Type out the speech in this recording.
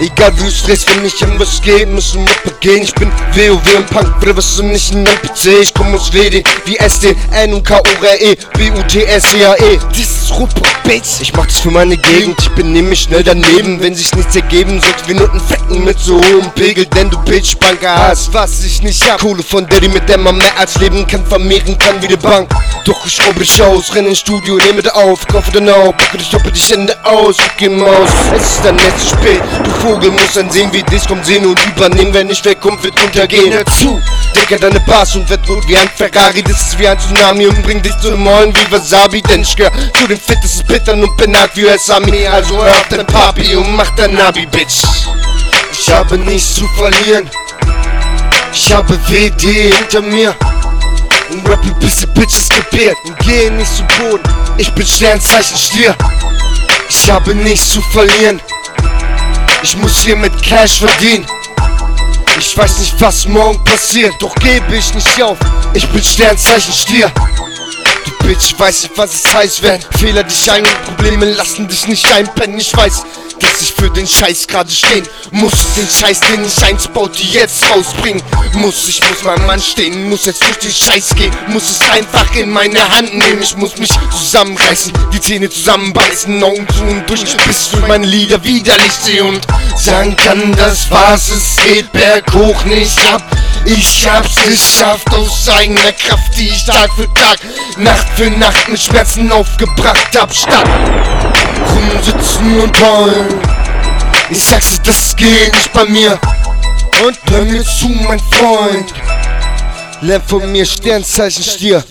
Egal wie du stresst, wenn ich um was geht, müssen wir begehen. Ich bin WoW und Punk, Bruder, was sind nicht in NPC. Ich komm aus WD, wie SD, N und K, O, R, E, B, U, T, S, C, A, E. Dieses Ruhrpott, Bates. Ich mach das für meine Gegend, ich bin nämlich schnell daneben. Wenn sich nichts ergeben, sollte wir Noten fecken mit so hohem Pegel, denn du Bitch, Banker hast, was ich nicht hab. Kohle von Daddy, mit der man mehr als leben kann, vermehren kann wie die Bank. Doch ich schraube dich aus, renn ins Studio, nehme da auf, kaufe dann auf, packe dich, stoppe dich Hände aus, geh Maus. Es ist dann nicht zu spät, Vogel musst dann sehen, wie dich kommt, sehen und übernehmen, wenn ich wegkomm, wird untergehen. Hör zu, an deine Bars und wird gut wie ein Ferrari, das ist wie ein Tsunami und bringt dich zum Mollen wie Wasabi, denn ich gehör zu den fittesten Bittern und bin hart wie Sami, also hör auf dein Papi und mach dein Nabi, Bitch. Ich habe nichts zu verlieren, ich habe WD hinter mir. Und rappe bis die Bitches gebiert und gehe nicht zu Boden. Ich bin Sternzeichen Stier. Ich habe nichts zu verlieren. Ich muss hier mit Cash verdienen. Ich weiß nicht, was morgen passiert, doch gebe ich nicht auf. Ich bin Sternzeichen Stier. Du Bitch, weiß nicht, was es heißt, wenn Fehler dich ein und Probleme lassen dich nicht einpennen. Ich weiß, dass ich für den Scheiß gerade stehen muss. Den Scheiß, den ich einst baute, jetzt rausbringen muss. Ich muss mein Mann stehen, muss jetzt durch den Scheiß gehen. Muss es einfach in meine Hand nehmen. Ich muss mich zusammenreißen, die Zähne zusammenbeißen, Augen zu und durch, bis ich meine Lieder widerlich sehe und sagen kann, das war's, es geht berghoch nicht ab. Ich hab's geschafft aus eigener Kraft, die ich Tag für Tag, Nacht für Nacht mit Schmerzen aufgebracht hab, statt rumsitzen und heulen. Ich sag's dir, das geht nicht bei mir. Und hör mir zu, mein Freund. Lern von mir Sternzeichen Stier.